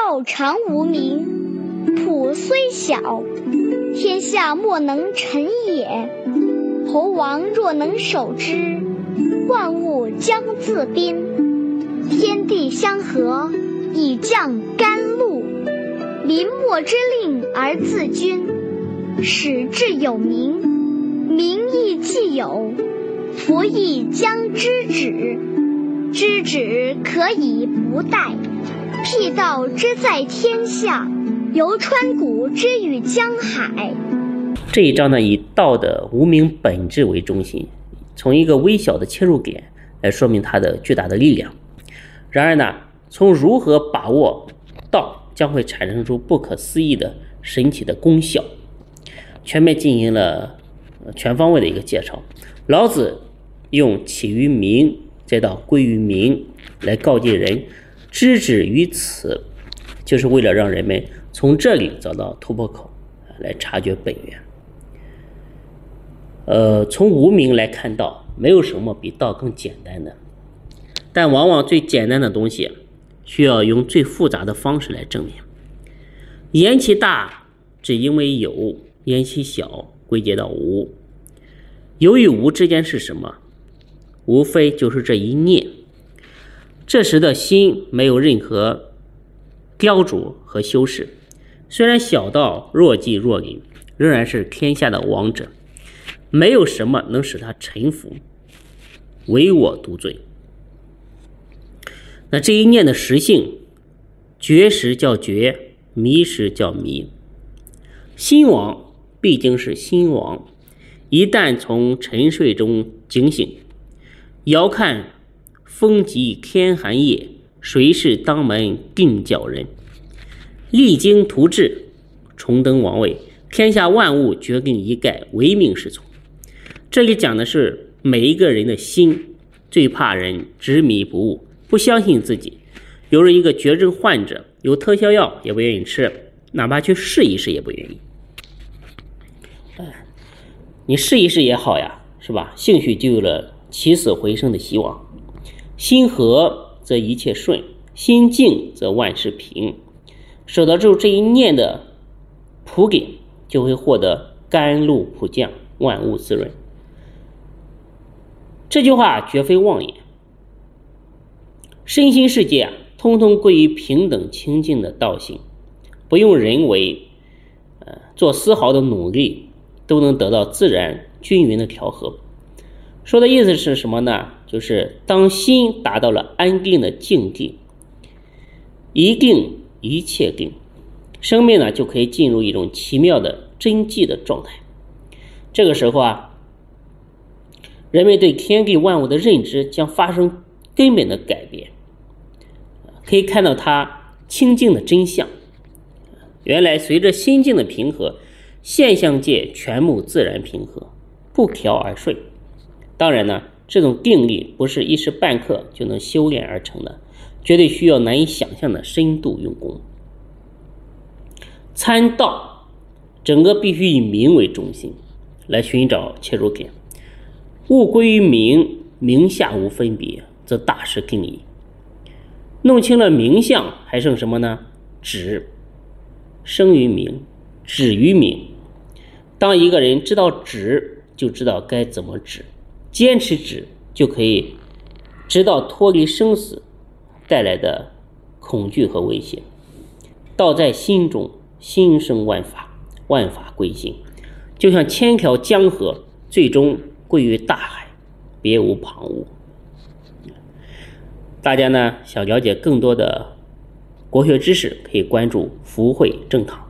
道常无名，朴虽小，天下莫能臣也。侯王若能守之，万物将自宾。天地相合，以降甘露。临莫之令而自君，使至有名，名亦既有，弗亦将知止。知止可以不殆。辟道之在天下，游川谷之于江海。这一章呢，以道的无名本质为中心，从一个微小的切入点来说明它的巨大的力量。然而呢，从如何把握道，将会产生出不可思议的神奇的功效。全面进行了全方位的一个介绍。老子用起于名，再到归于名，来告诫人，知止于此，就是为了让人们从这里找到突破口，来察觉本源。呃，从无名来看道，没有什么比道更简单的。但往往最简单的东西，需要用最复杂的方式来证明。言其大，只因为有；言其小，归结到无。有与无之间是什么？无非就是这一念。这时的心没有任何雕琢和修饰，虽然小到若即若离，仍然是天下的王者。没有什么能使他臣服，唯我独尊。那这一念的实性，绝时叫绝，迷时叫迷。心王毕竟是心王，一旦从沉睡中惊醒，遥看风急天寒夜，谁是当门定叫人？励精图治，重登王位，天下万物决定一概，唯命是从。这里讲的是每一个人的心最怕人执迷不悟，不相信自己。有了一个绝症患者，有特效药也不愿意吃，哪怕去试一试也不愿意。哎，你试一试也好呀，是吧？兴许就有了起死回生的希望。心和则一切顺，心静则万事平。守得住这一念的普给，就会获得甘露普降，万物滋润。这句话绝非妄言。身心世界啊，通通归于平等清净的道性，不用人为，呃，做丝毫的努力，都能得到自然均匀的调和。说的意思是什么呢？就是当心达到了安定的境地，一定一切定，生命呢就可以进入一种奇妙的真寂的状态。这个时候啊。人们对天地万物的认知将发生根本的改变，可以看到它清净的真相。原来随着心境的平和，现象界全部自然平和，不调而顺。当然呢，这种定力不是一时半刻就能修炼而成的，绝对需要难以想象的深度用功。参道，整个必须以名为中心，来寻找切入点。物归于名，名下无分别，则大事定矣。弄清了名相，还剩什么呢？止，生于名，止于名。当一个人知道止，就知道该怎么止，坚持止，就可以直到脱离生死带来的恐惧和危险。道在心中，心生万法，万法归心，就像千条江河，最终。归于大海，别无旁骛。大家呢想了解更多的国学知识，可以关注福慧正堂。